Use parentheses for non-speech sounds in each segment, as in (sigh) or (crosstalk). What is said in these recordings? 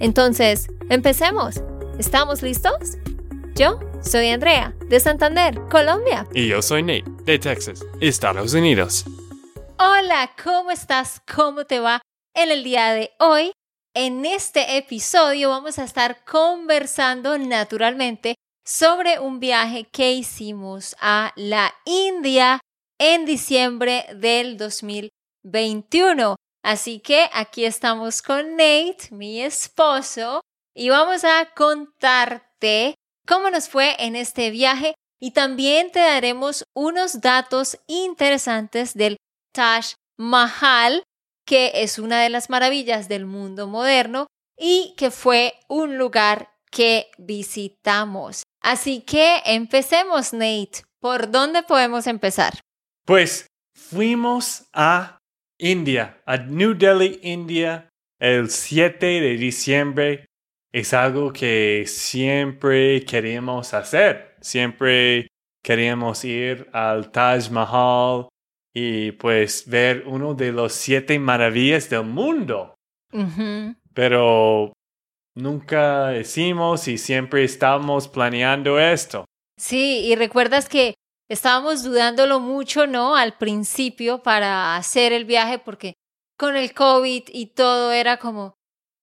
Entonces, empecemos. ¿Estamos listos? Yo soy Andrea, de Santander, Colombia. Y yo soy Nate, de Texas, Estados Unidos. Hola, ¿cómo estás? ¿Cómo te va? En el día de hoy, en este episodio vamos a estar conversando naturalmente sobre un viaje que hicimos a la India en diciembre del 2021. Así que aquí estamos con Nate, mi esposo, y vamos a contarte cómo nos fue en este viaje y también te daremos unos datos interesantes del Taj Mahal, que es una de las maravillas del mundo moderno y que fue un lugar que visitamos. Así que empecemos, Nate. ¿Por dónde podemos empezar? Pues fuimos a India, a New Delhi, India, el 7 de diciembre. Es algo que siempre queríamos hacer. Siempre queríamos ir al Taj Mahal y pues ver uno de los siete maravillas del mundo. Pero nunca hicimos y siempre estábamos planeando esto. Sí, y recuerdas que estábamos dudándolo mucho, ¿no? Al principio para hacer el viaje porque con el COVID y todo era como,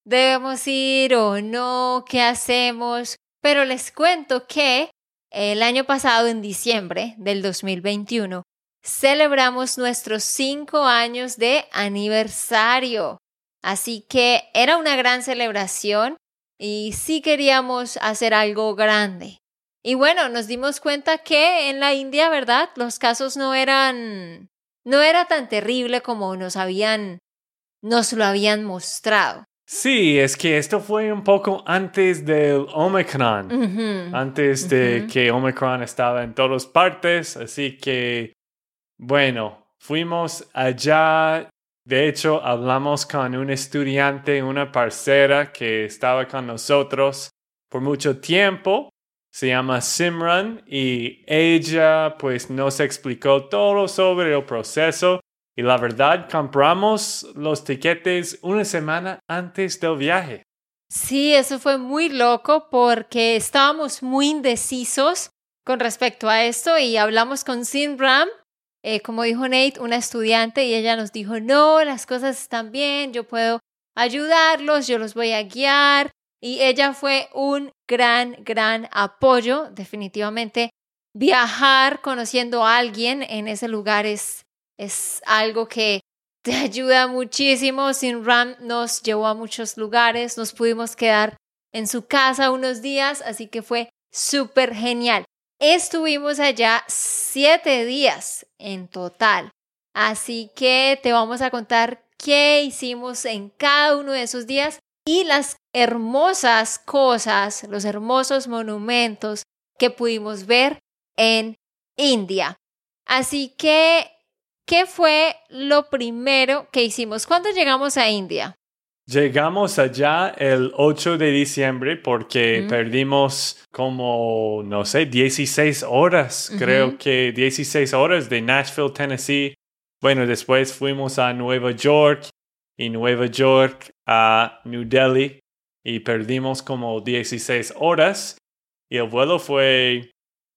¿debemos ir o no? ¿Qué hacemos? Pero les cuento que el año pasado, en diciembre del 2021, celebramos nuestros cinco años de aniversario. Así que era una gran celebración y sí queríamos hacer algo grande. Y bueno, nos dimos cuenta que en la India, ¿verdad? Los casos no eran no era tan terrible como nos habían nos lo habían mostrado. Sí, es que esto fue un poco antes del Omicron, antes de que Omicron estaba en todas partes, así que bueno, fuimos allá de hecho, hablamos con un estudiante, una parcera que estaba con nosotros por mucho tiempo. Se llama Simran y ella pues nos explicó todo sobre el proceso y la verdad compramos los tiquetes una semana antes del viaje. Sí, eso fue muy loco porque estábamos muy indecisos con respecto a esto y hablamos con Simran eh, como dijo Nate, una estudiante y ella nos dijo, no, las cosas están bien, yo puedo ayudarlos, yo los voy a guiar. Y ella fue un gran, gran apoyo, definitivamente. Viajar conociendo a alguien en ese lugar es, es algo que te (laughs) ayuda muchísimo. Sin Ram nos llevó a muchos lugares, nos pudimos quedar en su casa unos días, así que fue súper genial. Estuvimos allá siete días en total. Así que te vamos a contar qué hicimos en cada uno de esos días y las hermosas cosas, los hermosos monumentos que pudimos ver en India. Así que, ¿qué fue lo primero que hicimos? ¿Cuándo llegamos a India? Llegamos allá el 8 de diciembre porque perdimos como, no sé, 16 horas, creo que 16 horas de Nashville, Tennessee. Bueno, después fuimos a Nueva York y Nueva York a New Delhi y perdimos como 16 horas y el vuelo fue,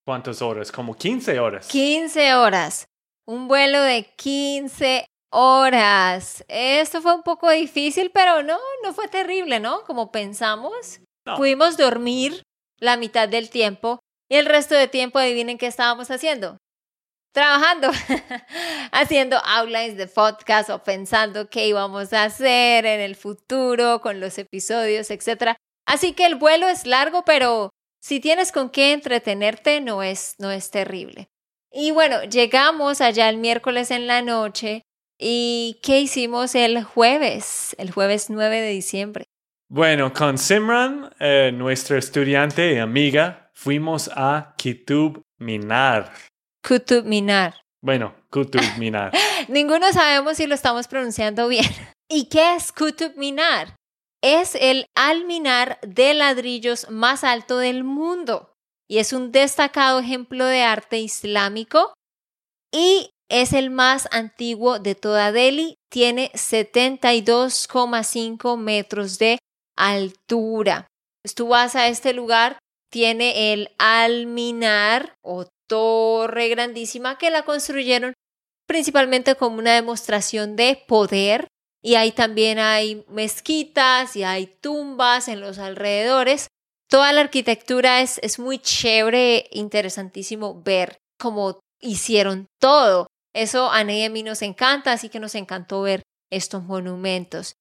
¿cuántas horas? Como 15 horas. 15 horas. Un vuelo de 15 horas. Esto fue un poco difícil, pero no, no fue terrible, ¿no? Como pensamos. Pudimos dormir la mitad del tiempo y el resto de tiempo, adivinen qué estábamos haciendo. Trabajando, (laughs) haciendo outlines de podcast o pensando qué íbamos a hacer en el futuro con los episodios, etc. Así que el vuelo es largo, pero si tienes con qué entretenerte, no es, no es terrible. Y bueno, llegamos allá el miércoles en la noche ¿Y qué hicimos el jueves? El jueves 9 de diciembre. Bueno, con Simran, eh, nuestra estudiante y amiga, fuimos a Qutub Minar. Qutub Minar. Bueno, Qutub Minar. (laughs) Ninguno sabemos si lo estamos pronunciando bien. (laughs) ¿Y qué es Qutub Minar? Es el alminar de ladrillos más alto del mundo y es un destacado ejemplo de arte islámico y es el más antiguo de toda Delhi. Tiene 72,5 metros de altura. Pues tú vas a este lugar, tiene el alminar o torre grandísima que la construyeron principalmente como una demostración de poder y ahí también hay mezquitas y hay tumbas en los alrededores. Toda la arquitectura es, es muy chévere, interesantísimo ver cómo hicieron todo. Eso a Ney mí nos encanta, así que nos encantó ver estos monumentos.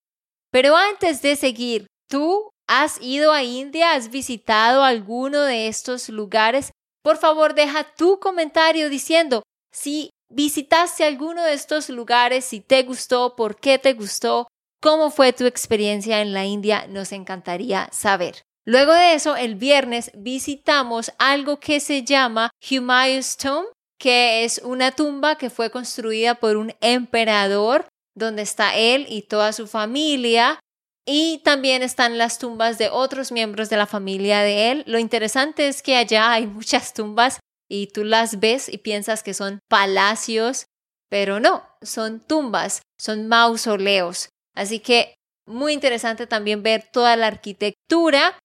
Pero antes de seguir, ¿tú has ido a India? ¿Has visitado alguno de estos lugares? Por favor, deja tu comentario diciendo si visitaste alguno de estos lugares, si te gustó, por qué te gustó, cómo fue tu experiencia en la India, nos encantaría saber. Luego de eso, el viernes visitamos algo que se llama Humayun's Tomb, que es una tumba que fue construida por un emperador, donde está él y toda su familia. Y también están las tumbas de otros miembros de la familia de él. Lo interesante es que allá hay muchas tumbas y tú las ves y piensas que son palacios, pero no, son tumbas, son mausoleos. Así que muy interesante también ver toda la arquitectura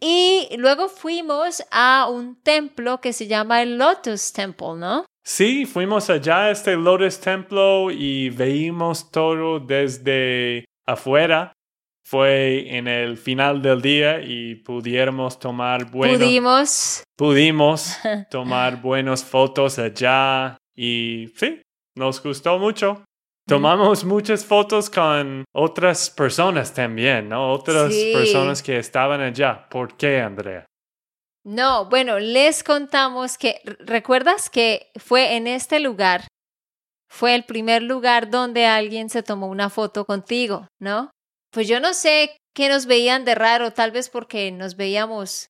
y luego fuimos a un templo que se llama el Lotus Temple, ¿no? Sí, fuimos allá a este Lotus Temple y veímos todo desde afuera. Fue en el final del día y pudiéramos tomar buenos... Pudimos. Pudimos (laughs) tomar buenas fotos allá y sí, nos gustó mucho. Tomamos muchas fotos con otras personas también, ¿no? Otras personas que estaban allá. ¿Por qué, Andrea? No, bueno, les contamos que, ¿recuerdas que fue en este lugar? Fue el primer lugar donde alguien se tomó una foto contigo, ¿no? Pues yo no sé qué nos veían de raro, tal vez porque nos veíamos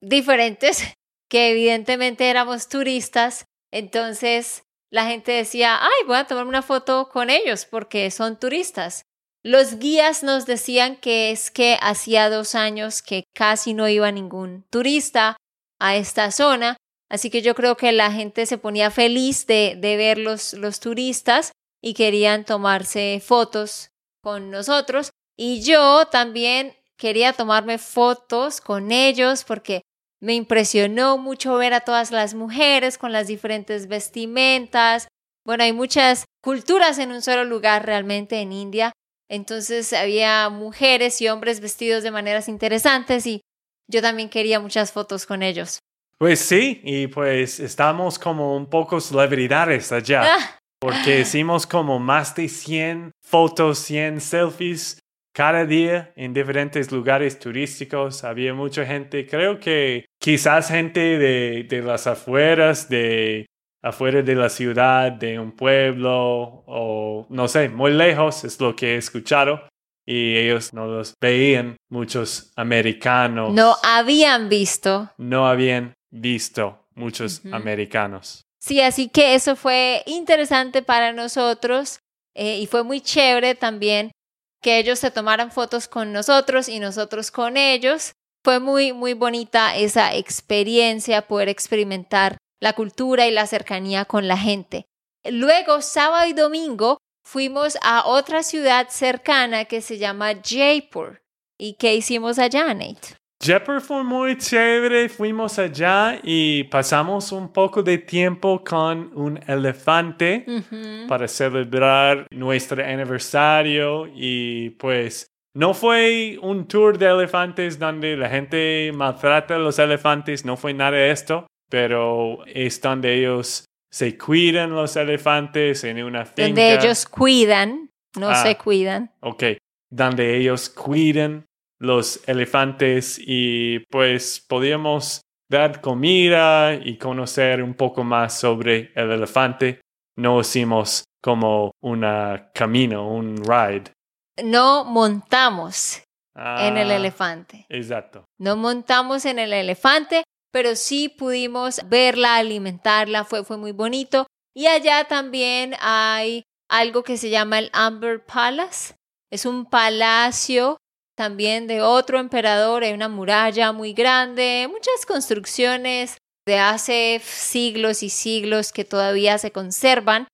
diferentes, (laughs) que evidentemente éramos turistas, entonces la gente decía, ay, voy a tomar una foto con ellos porque son turistas. Los guías nos decían que es que hacía dos años que casi no iba ningún turista a esta zona, así que yo creo que la gente se ponía feliz de, de ver los, los turistas y querían tomarse fotos con nosotros. Y yo también quería tomarme fotos con ellos porque me impresionó mucho ver a todas las mujeres con las diferentes vestimentas. Bueno, hay muchas culturas en un solo lugar realmente en India. Entonces había mujeres y hombres vestidos de maneras interesantes y yo también quería muchas fotos con ellos. Pues sí, y pues estamos como un poco celebridades allá, ah. porque (laughs) hicimos como más de 100 fotos, 100 selfies cada día en diferentes lugares turísticos. Había mucha gente, creo que quizás gente de, de las afueras, de afuera de la ciudad, de un pueblo o no sé, muy lejos es lo que he escuchado. Y ellos no los veían, muchos americanos. No habían visto. No habían visto muchos americanos. Sí, así que eso fue interesante para nosotros eh, y fue muy chévere también que ellos se tomaran fotos con nosotros y nosotros con ellos. Fue muy, muy bonita esa experiencia, poder experimentar la cultura y la cercanía con la gente. Luego, sábado y domingo, fuimos a otra ciudad cercana que se llama Jaipur. ¿Y qué hicimos allá, Nate? Jaipur fue muy chévere, fuimos allá y pasamos un poco de tiempo con un elefante para celebrar nuestro aniversario y pues no fue un tour de elefantes donde la gente maltrata a los elefantes, no fue nada de esto, pero es donde ellos se cuidan los elefantes en una finca. Donde ellos cuidan, no se ah, cuidan. Ok, donde ellos cuidan los elefantes y pues podíamos dar comida y conocer un poco más sobre el elefante. No hicimos como un camino, un ride. No montamos en el Ah, elefante. Exacto. No montamos en el elefante, pero sí pudimos verla, alimentarla, fue, fue muy bonito. Y allá también hay algo que se llama el Amber Palace. Es un palacio también de otro emperador, hay una muralla muy grande, muchas construcciones de hace siglos y siglos que todavía se conservan.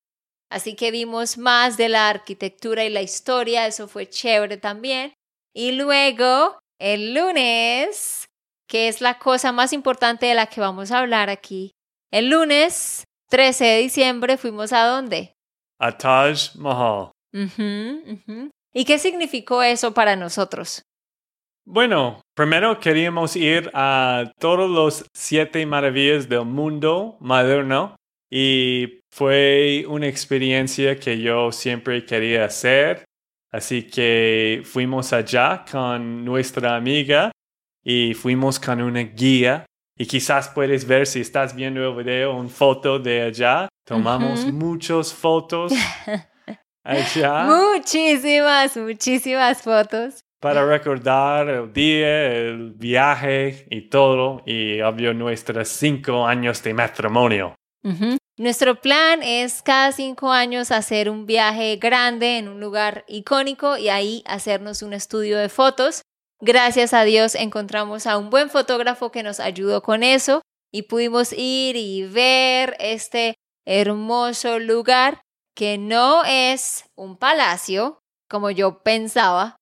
Así que vimos más de la arquitectura y la historia, eso fue chévere también. Y luego, el lunes, que es la cosa más importante de la que vamos a hablar aquí, el lunes 13 de diciembre fuimos a dónde? A Taj Mahal. ¿Y qué significó eso para nosotros? Bueno, primero queríamos ir a todos los siete maravillas del mundo moderno y fue una experiencia que yo siempre quería hacer. Así que fuimos allá con nuestra amiga y fuimos con una guía. Y quizás puedes ver si estás viendo el video, una foto de allá. Tomamos Ujú. muchas fotos (laughs) allá. Muchísimas, muchísimas fotos. para recordar el día, el viaje y todo, y obvio nuestros cinco años de matrimonio. Nuestro plan es cada cinco años hacer un viaje grande en un lugar icónico y ahí hacernos un estudio de fotos. Gracias a Dios encontramos a un buen fotógrafo que nos ayudó con eso y pudimos ir y ver este hermoso lugar que no es un palacio, como yo pensaba,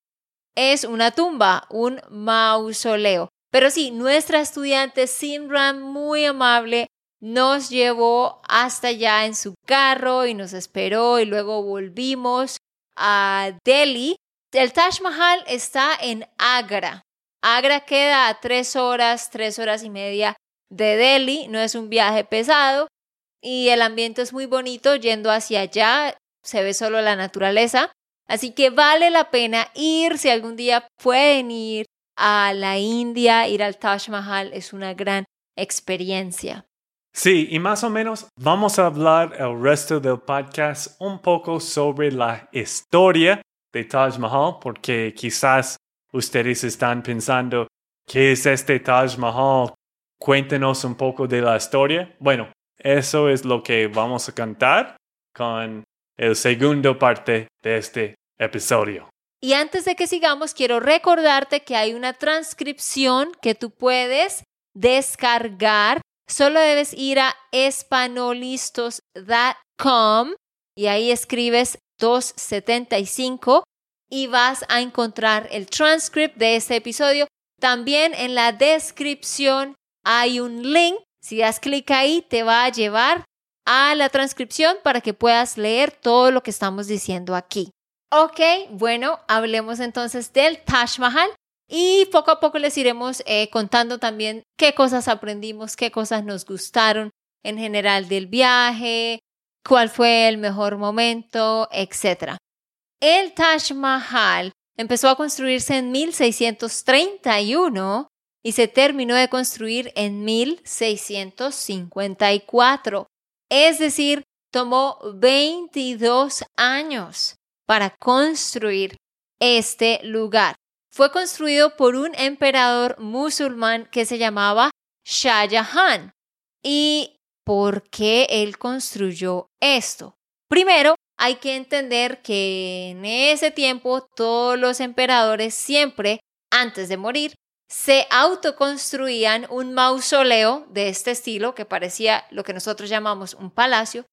es una tumba, un mausoleo. Pero sí, nuestra estudiante Simran, muy amable, nos llevó hasta allá en su carro y nos esperó y luego volvimos a Delhi. El Taj Mahal está en Agra. Agra queda a tres horas, tres horas y media de Delhi. No es un viaje pesado y el ambiente es muy bonito yendo hacia allá. Se ve solo la naturaleza. Así que vale la pena ir si algún día pueden ir a la India, ir al Taj Mahal es una gran experiencia. Sí, y más o menos vamos a hablar el resto del podcast un poco sobre la historia de Taj Mahal, porque quizás ustedes están pensando, ¿qué es este Taj Mahal? Cuéntenos un poco de la historia. Bueno, eso es lo que vamos a cantar con el segundo parte de este episodio. Y antes de que sigamos, quiero recordarte que hay una transcripción que tú puedes descargar. Solo debes ir a espanolistos.com y ahí escribes 275 y vas a encontrar el transcript de este episodio. También en la descripción hay un link. Si das clic ahí, te va a llevar a la transcripción para que puedas leer todo lo que estamos diciendo aquí. Ok, bueno, hablemos entonces del Taj Mahal y poco a poco les iremos eh, contando también qué cosas aprendimos, qué cosas nos gustaron en general del viaje, cuál fue el mejor momento, etc. El Taj Mahal empezó a construirse en 1631 y se terminó de construir en 1654. Es decir, tomó 22 años para construir este lugar. Fue construido por un emperador musulmán que se llamaba Shah Jahan. ¿Y por qué él construyó esto? Primero, hay que entender que en ese tiempo todos los emperadores siempre, antes de morir, se autoconstruían un mausoleo de este estilo, que parecía lo que nosotros llamamos un palacio,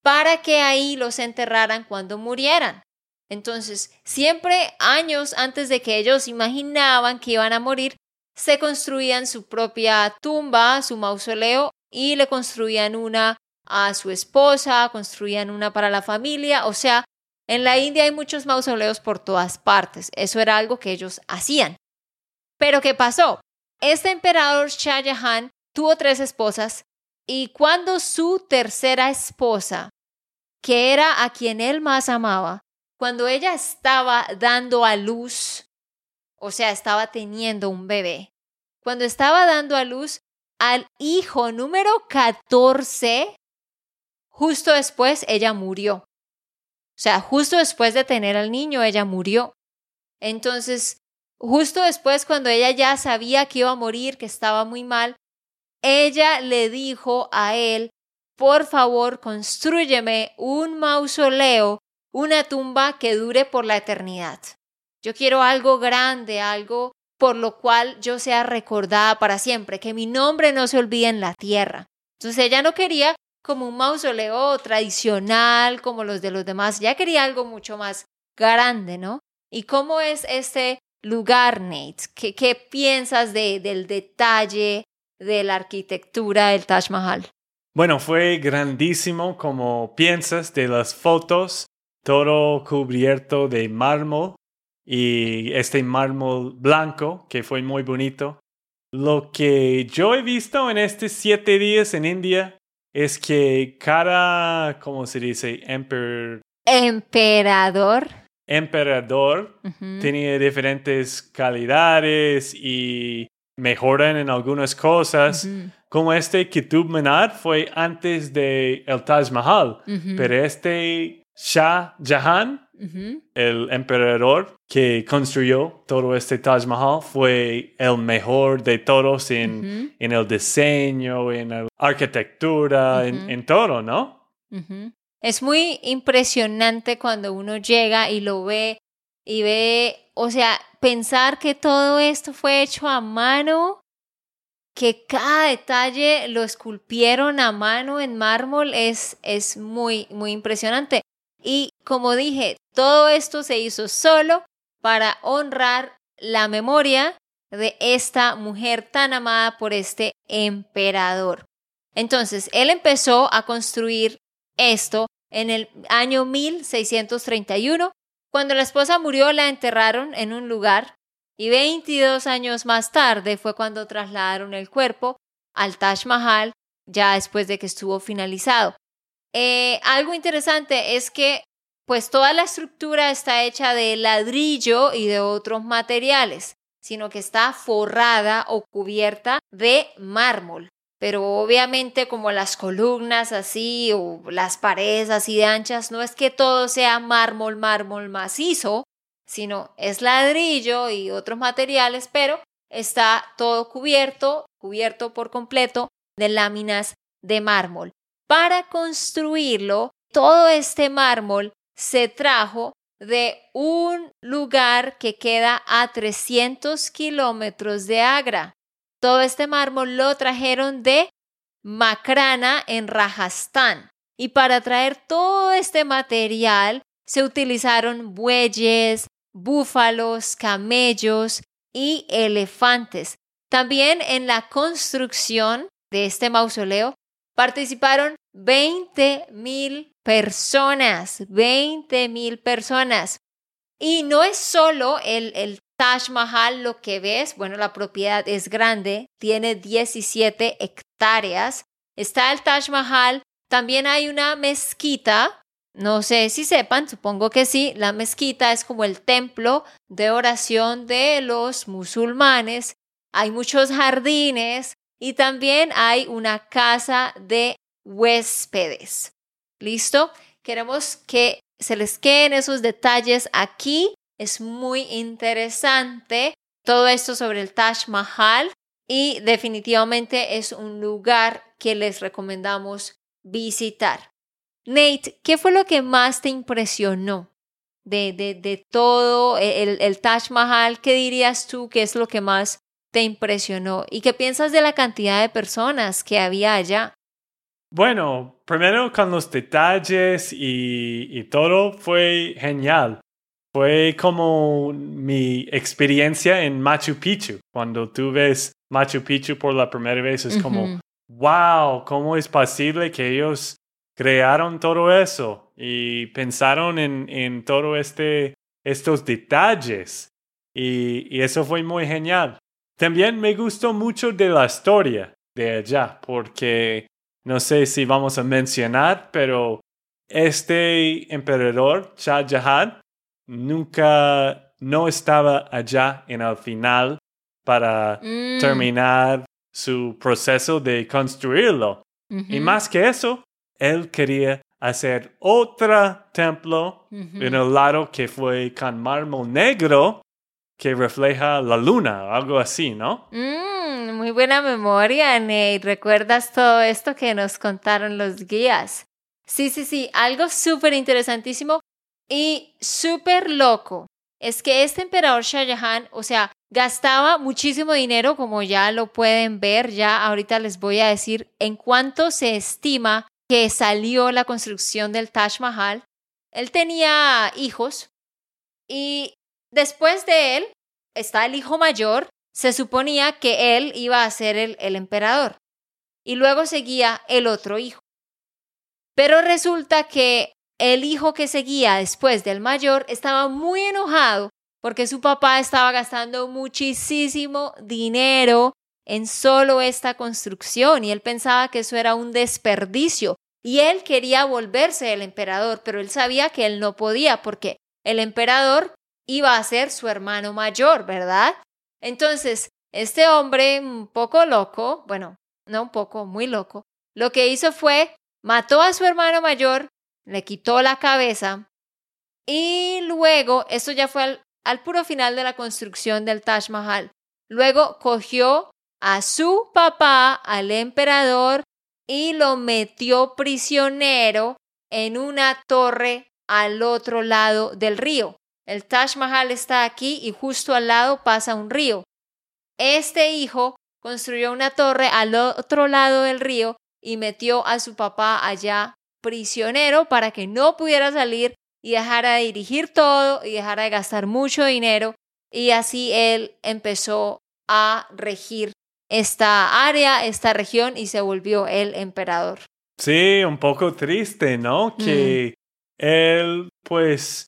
para que ahí los enterraran cuando murieran. Entonces, siempre años antes de que ellos imaginaban que iban a morir, se construían su propia tumba, su mausoleo, y le construían una a su esposa, construían una para la familia, o sea, en la India hay muchos mausoleos por todas partes, eso era algo que ellos hacían. Pero ¿qué pasó? Este emperador Shah Jahan tuvo tres esposas y cuando su tercera esposa, que era a quien él más amaba, cuando ella estaba dando a luz, o sea, estaba teniendo un bebé, cuando estaba dando a luz al hijo número 14, justo después ella murió. O sea, justo después de tener al niño, ella murió. Entonces, justo después cuando ella ya sabía que iba a morir, que estaba muy mal, ella le dijo a él, por favor, construyeme un mausoleo, una tumba que dure por la eternidad. Yo quiero algo grande, algo por lo cual yo sea recordada para siempre, que mi nombre no se olvide en la tierra. Entonces ella no quería como un mausoleo tradicional como los de los demás, ya quería algo mucho más grande, ¿no? ¿Y cómo es este lugar, Nate? ¿Qué, qué piensas de, del detalle de la arquitectura del Taj Mahal? Bueno, fue grandísimo como piensas de las fotos, todo cubierto de mármol y este mármol blanco que fue muy bonito. Lo que yo he visto en estos siete días en India es que cada, ¿cómo se dice? Emper... Emperador. Emperador tenía diferentes calidades y mejoran en algunas cosas. Como este Qutub Minar fue antes de el Taj Mahal, pero este Shah Jahan el emperador que construyó todo este Taj Mahal fue el mejor de todos en, en el diseño, en la arquitectura, en, todo, ¿no? Es muy impresionante cuando uno llega y lo ve y ve, o sea, pensar que todo esto fue hecho a mano, que cada detalle lo esculpieron a mano en mármol es, es muy, muy impresionante. Y como dije, todo esto se hizo solo para honrar la memoria de esta mujer tan amada por este emperador. Entonces, él empezó a construir esto en el año 1631. Cuando la esposa murió, la enterraron en un lugar y 22 años más tarde fue cuando trasladaron el cuerpo al Taj Mahal, ya después de que estuvo finalizado. Eh, algo interesante es que pues toda la estructura está hecha de ladrillo y de otros materiales, sino que está forrada o cubierta de mármol. Pero obviamente como las columnas así o las paredes así de anchas, no es que todo sea mármol, mármol macizo, sino es ladrillo y otros materiales, pero está todo cubierto, cubierto por completo de láminas de mármol. Para construirlo, todo este mármol se trajo de un lugar que queda a 300 kilómetros de Agra. Todo este mármol lo trajeron de Makrana en Rajasthan. Y para traer todo este material se utilizaron bueyes, búfalos, camellos y elefantes. También en la construcción de este mausoleo participaron 20 mil personas, 20 mil personas. Y no es solo el, el Taj Mahal lo que ves, bueno, la propiedad es grande, tiene 17 hectáreas. Está el Taj Mahal, también hay una mezquita, no sé si sepan, supongo que sí, la mezquita es como el templo de oración de los musulmanes. Hay muchos jardines, y también hay una casa de huéspedes. ¿Listo? Queremos que se les queden esos detalles aquí. Es muy interesante todo esto sobre el Taj Mahal y definitivamente es un lugar que les recomendamos visitar. Nate, ¿qué fue lo que más te impresionó de, de, de todo el, el Taj Mahal? ¿Qué dirías tú que es lo que más te impresionó? ¿Y qué piensas de la cantidad de personas que había allá? Bueno, primero con los detalles y, y todo fue genial. Fue como mi experiencia en Machu Picchu. Cuando tú ves Machu Picchu por la primera vez, es como, wow, ¿cómo es posible que ellos crearon todo eso y pensaron en, en todo este, estos detalles? Y, y eso fue muy genial. También me gustó mucho de la historia de allá, porque no sé si vamos a mencionar, pero este emperador, Shah Jahan, nunca no estaba allá en el final para mm. terminar su proceso de construirlo. Y más que eso, él quería hacer otro templo en el lado que fue con mármol negro que refleja la luna, algo así, ¿no? Mm, muy buena memoria, Nate. ¿Recuerdas todo esto que nos contaron los guías? Sí, sí, sí, algo súper interesantísimo y súper loco. Es que este emperador Shah Jahan, o sea, gastaba muchísimo dinero, como ya lo pueden ver, ya ahorita les voy a decir en cuánto se estima que salió la construcción del Taj Mahal. Él tenía hijos y Después de él está el hijo mayor, se suponía que él iba a ser el, el emperador. Y luego seguía el otro hijo. Pero resulta que el hijo que seguía después del mayor estaba muy enojado porque su papá estaba gastando muchísimo dinero en solo esta construcción y él pensaba que eso era un desperdicio y él quería volverse el emperador, pero él sabía que él no podía porque el emperador iba a ser su hermano mayor, ¿verdad? Entonces, este hombre un poco loco, bueno, no un poco, muy loco, lo que hizo fue mató a su hermano mayor, le quitó la cabeza y luego, eso ya fue al, al puro final de la construcción del Taj Mahal, luego cogió a su papá, al emperador, y lo metió prisionero en una torre al otro lado del río. El Taj Mahal está aquí y justo al lado pasa un río. Este hijo construyó una torre al otro lado del río y metió a su papá allá prisionero para que no pudiera salir y dejara de dirigir todo y dejara de gastar mucho dinero. Y así él empezó a regir esta área, esta región y se volvió el emperador. Sí, un poco triste, ¿no? Que mm. él pues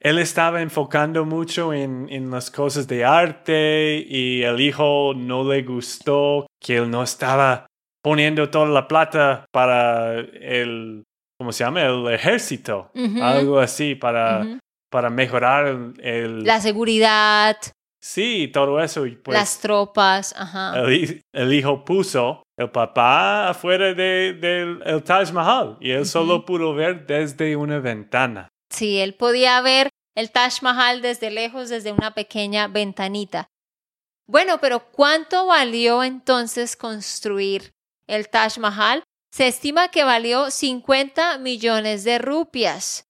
él estaba enfocando mucho en, en, las cosas de arte y el hijo no le gustó que él no estaba poniendo toda la plata para el, ¿cómo se llama? El ejército, algo así, para, para mejorar el, La seguridad. Sí, todo eso. Pues, Las tropas, ajá. El, hijo puso el papá afuera del de, Taj Mahal y él solo pudo ver desde una ventana. Sí, él podía ver el Taj Mahal desde lejos, desde una pequeña ventanita. Bueno, pero ¿cuánto valió entonces construir el Taj Mahal? Se estima que valió 50 millones de rupias,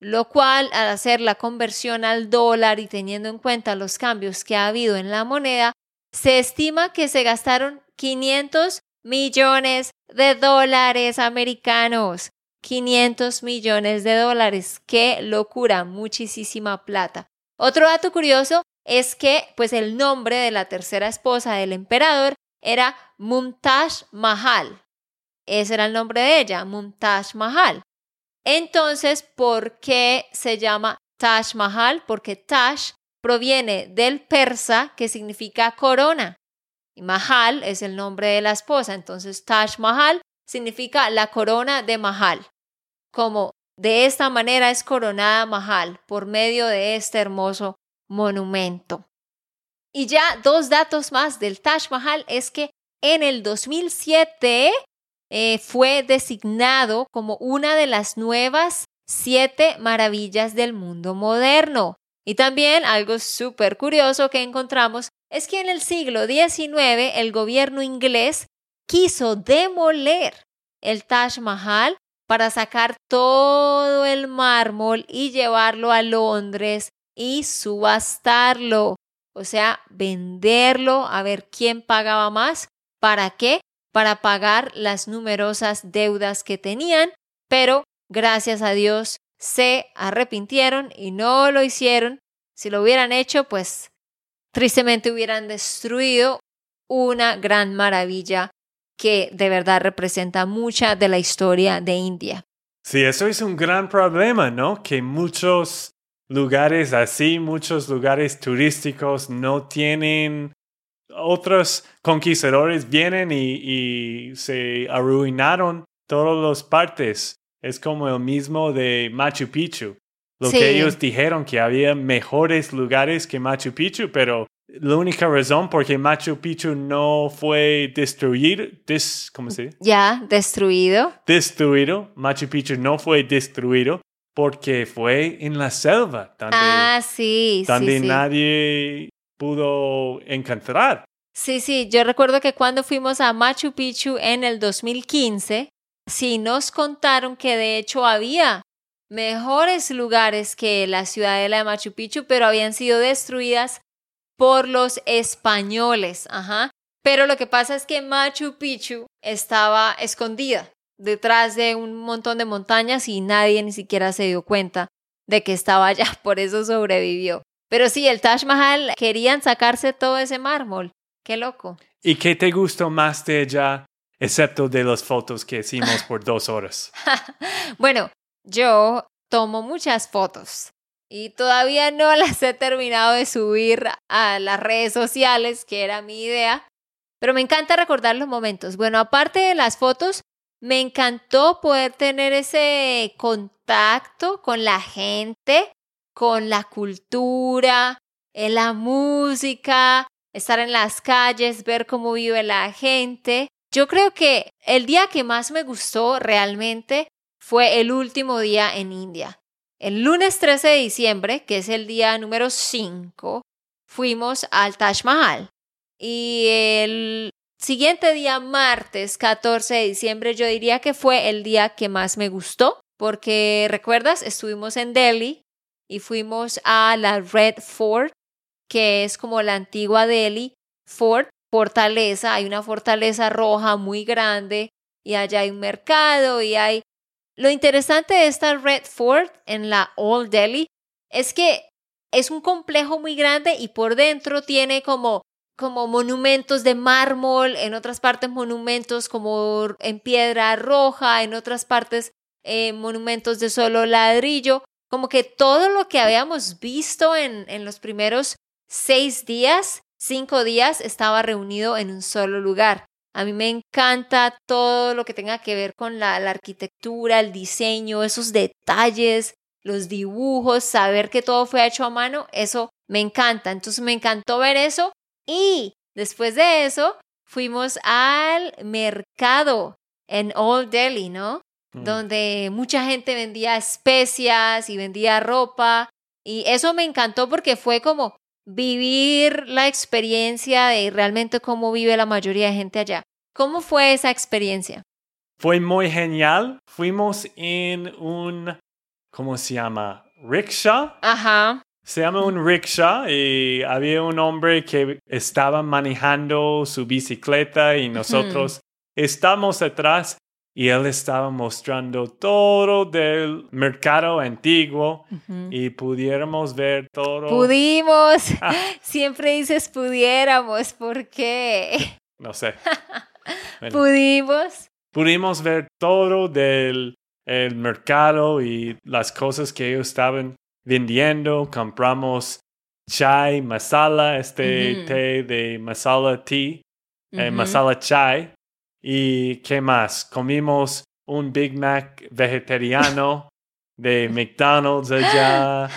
lo cual al hacer la conversión al dólar y teniendo en cuenta los cambios que ha habido en la moneda, se estima que se gastaron 500 millones de dólares americanos. 500 millones de dólares. ¡Qué locura! Muchísima plata. Otro dato curioso es que pues el nombre de la tercera esposa del emperador era Mumtaz Mahal. Ese era el nombre de ella, Mumtaz Mahal. Entonces, ¿por qué se llama Taj Mahal? Porque Taj proviene del persa que significa corona. Y Mahal es el nombre de la esposa. Entonces, Taj Mahal significa la corona de Mahal, como de esta manera es coronada Mahal por medio de este hermoso monumento. Y ya dos datos más del Taj Mahal es que en el 2007 eh, fue designado como una de las nuevas siete maravillas del mundo moderno. Y también algo súper curioso que encontramos es que en el siglo XIX el gobierno inglés quiso demoler el Taj Mahal para sacar todo el mármol y llevarlo a Londres y subastarlo. O sea, venderlo a ver quién pagaba más. ¿Para qué? Para pagar las numerosas deudas que tenían, pero gracias a Dios se arrepintieron y no lo hicieron. Si lo hubieran hecho, pues tristemente hubieran destruido una gran maravilla que de verdad representa mucha de la historia de India. Sí, eso es un gran problema, ¿no? Que muchos lugares así, muchos lugares turísticos no tienen otros conquistadores vienen y, se arruinaron todas las partes. Es como el mismo de Machu Picchu. Lo que ellos dijeron que había mejores lugares que Machu Picchu, pero la única razón por qué Machu Picchu no fue destruido, ¿cómo se dice? Ya, destruido. Destruido. Machu Picchu no fue destruido porque fue en la selva, donde, ah, sí, donde sí, sí. nadie pudo encontrar. Sí, sí, yo recuerdo que cuando fuimos a Machu Picchu en el 2015, sí nos contaron que de hecho había mejores lugares que la ciudadela de Machu Picchu, pero habían sido destruidas por los españoles. Ajá. Pero lo que pasa es que Machu Picchu estaba escondida detrás de un montón de montañas y nadie ni siquiera se dio cuenta de que estaba allá, (laughs) por eso sobrevivió. Pero sí, el Taj Mahal querían sacarse todo ese mármol. Qué loco. ¿Y qué te gustó más de allá, excepto de las fotos que hicimos por dos horas? (laughs) bueno, yo tomo muchas fotos y todavía no las he terminado de subir a las redes sociales, que era mi idea, pero me encanta recordar los momentos. Bueno, aparte de las fotos, me encantó poder tener ese contacto con la gente, con la cultura, en la música, estar en las calles, ver cómo vive la gente. Yo creo que el día que más me gustó realmente fue el último día en India. El lunes 13 de diciembre, que es el día número 5, fuimos al Taj Mahal. Y el siguiente día, martes 14 de diciembre, yo diría que fue el día que más me gustó, porque recuerdas, estuvimos en Delhi y fuimos a la Red Fort, que es como la antigua Delhi Fort, fortaleza, hay una fortaleza roja muy grande y allá hay un mercado y hay... Lo interesante de esta Red Fort en la Old Delhi es que es un complejo muy grande y por dentro tiene como como monumentos de mármol, en otras partes monumentos como en piedra roja, en otras partes eh, monumentos de solo ladrillo, como que todo lo que habíamos visto en, en los primeros seis días, cinco días, estaba reunido en un solo lugar. A mí me encanta todo lo que tenga que ver con la, la arquitectura, el diseño, esos detalles, los dibujos, saber que todo fue hecho a mano, eso me encanta. Entonces me encantó ver eso y después de eso, fuimos al mercado en Old Delhi, ¿no? Mm. Donde mucha gente vendía especias y vendía ropa. Y eso me encantó porque fue como vivir la experiencia de realmente cómo vive la mayoría de gente allá. ¿Cómo fue esa experiencia? Fue muy genial. Fuimos en un, ¿cómo se llama? Rickshaw. Ajá se llama un rickshaw y había un hombre que estaba manejando su bicicleta y nosotros estamos atrás y él estaba mostrando todo del mercado antiguo y pudiéramos ver todo. Pudimos. (laughs) Ah. Siempre dices pudiéramos, ¿por qué? No sé. (laughs) Pudimos. Pudimos ver todo del el mercado y las cosas que ellos estaban vendiendo, compramos chai masala, este té de masala tea, eh, masala chai. ¿Y qué más? Comimos un Big Mac vegetariano (laughs) de McDonald's allá.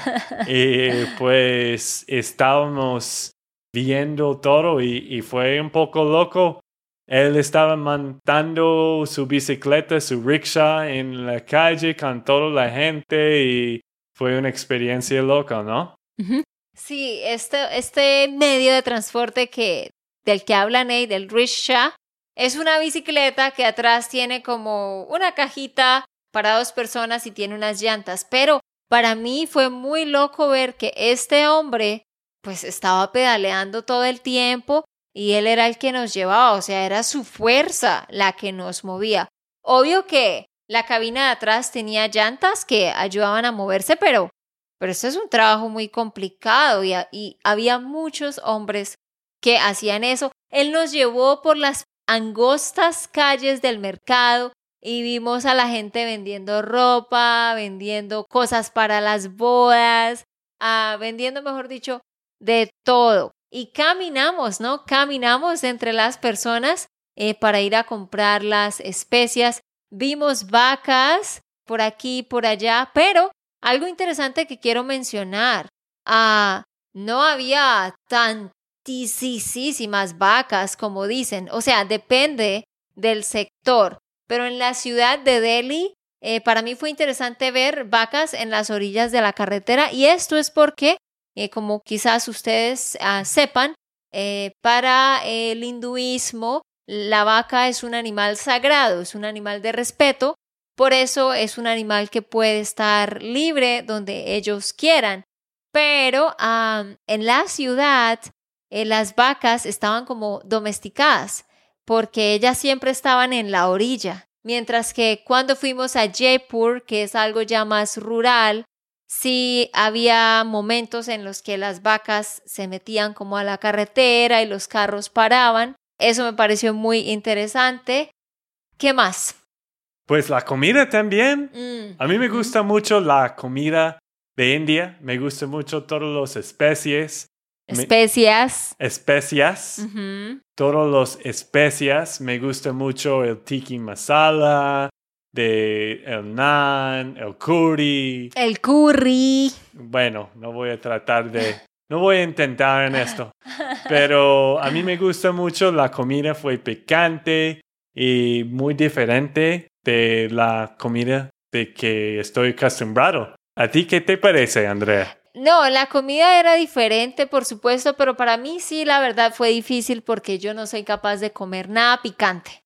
y (laughs) pues estábamos viendo todo y, y, fue un poco loco. Él estaba montando su bicicleta, su rickshaw en la calle con toda la gente y fue una experiencia loca, ¿no? Sí, este, este medio de transporte que, del que habla Nate, del rickshaw, es una bicicleta que atrás tiene como una cajita para dos personas y tiene unas llantas, pero para mí fue muy loco ver que este hombre pues estaba pedaleando todo el tiempo y él era el que nos llevaba, o sea, era su fuerza la que nos movía. Obvio que la cabina de atrás tenía llantas que ayudaban a moverse, pero, pero esto es un trabajo muy complicado y, había muchos hombres que hacían eso. Él nos llevó por las angostas calles del mercado y vimos a la gente vendiendo ropa, vendiendo cosas para las bodas, ah, vendiendo, mejor dicho, de todo. Y caminamos, ¿no? Caminamos entre las personas eh, para ir a comprar las especias vimos vacas por aquí, por allá, pero algo interesante que quiero mencionar, ah, no había tantísimas vacas como dicen, o sea, depende del sector, pero en la ciudad de Delhi eh, para mí fue interesante ver vacas en las orillas de la carretera y esto es porque, eh, como quizás ustedes ah, sepan, eh, para el hinduismo la vaca es un animal sagrado, es un animal de respeto, por eso es un animal que puede estar libre donde ellos quieran. Pero en la ciudad las vacas estaban como domesticadas porque ellas siempre estaban en la orilla. Mientras que cuando fuimos a Jaipur, que es algo ya más rural, sí había momentos en los que las vacas se metían como a la carretera y los carros paraban. Eso me pareció muy interesante. ¿Qué más? Pues la comida también. Mm, A mí me gusta mucho la comida de India. Me gusta mucho todas las especies. Especias. Especias. Ujú. Todas las especias. Me gusta mucho el tiki masala, de el naan, el curry. El curry. Bueno, no voy a tratar de... No voy a intentar en esto. Pero a mí me gusta mucho. La comida fue picante y muy diferente de la comida de que estoy acostumbrado. ¿A ti qué te parece, Andrea? No, la comida era diferente, por supuesto, pero para mí sí, la verdad fue difícil porque yo no soy capaz de comer nada picante.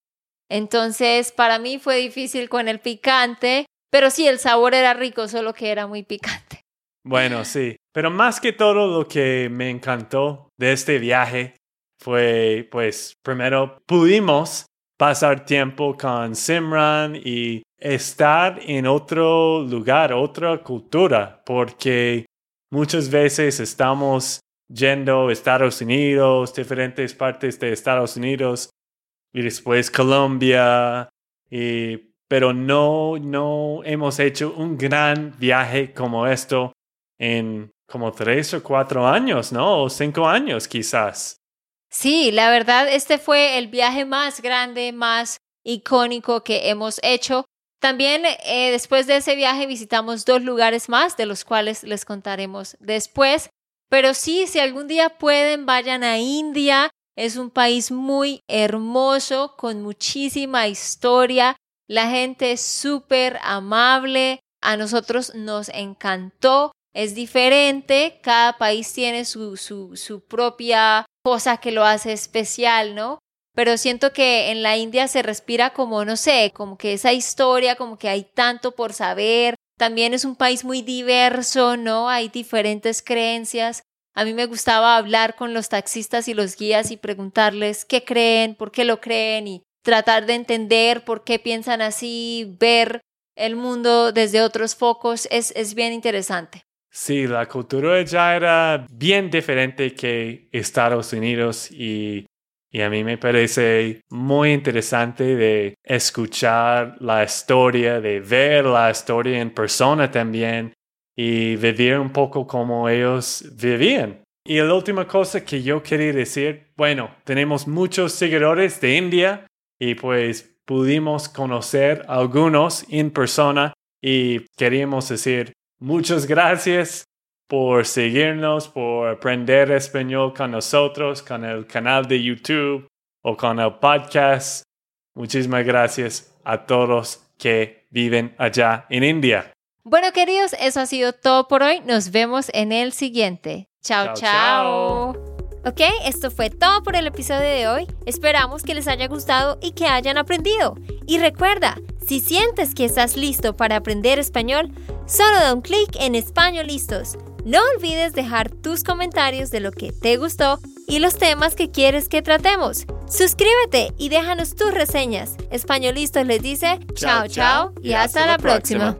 Entonces, para mí fue difícil con el picante, pero sí, el sabor era rico, solo que era muy picante. Bueno, sí. Pero más que todo lo que me encantó de este viaje fue, pues, primero pudimos pasar tiempo con Simran y estar en otro lugar, otra cultura, porque muchas veces estamos yendo a Estados Unidos, diferentes partes de Estados Unidos y después Colombia, y, pero no, no hemos hecho un gran viaje como esto en como tres o cuatro años, ¿no? O cinco años quizás. Sí, la verdad, este fue el viaje más grande, más icónico que hemos hecho. También eh, después de ese viaje visitamos dos lugares más, de los cuales les contaremos después. Pero sí, si algún día pueden, vayan a India. Es un país muy hermoso, con muchísima historia. La gente es súper amable. A nosotros nos encantó. Es diferente. Cada país tiene su, su, propia cosa que lo hace especial, ¿no? Pero siento que en la India se respira como, no sé, como que esa historia, como que hay tanto por saber. También es un país muy diverso, ¿no? Hay diferentes creencias. A mí me gustaba hablar con los taxistas y los guías y preguntarles qué creen, por qué lo creen y tratar de entender por qué piensan así, ver el mundo desde otros focos. Es, es bien interesante. Sí, la cultura ya era bien diferente que Estados Unidos y, a mí me parece muy interesante de escuchar la historia, de ver la historia en persona también y vivir un poco como ellos vivían. Y la última cosa que yo quería decir, bueno, tenemos muchos seguidores de India y pues pudimos conocer algunos en persona y queríamos decir Muchas gracias por seguirnos, por aprender español con nosotros, con el canal de YouTube o con el podcast. Muchísimas gracias a todos que viven allá en India. Bueno, queridos, eso ha sido todo por hoy. Nos vemos en el siguiente. Chao, Chao. Ok, esto fue todo por el episodio de hoy. Esperamos que les haya gustado y que hayan aprendido. Y recuerda, si sientes que estás listo para aprender español, solo da un clic en Español Listos. No olvides dejar tus comentarios de lo que te gustó y los temas que quieres que tratemos. Suscríbete y déjanos tus reseñas. Españolistos les dice chao chao y hasta la próxima.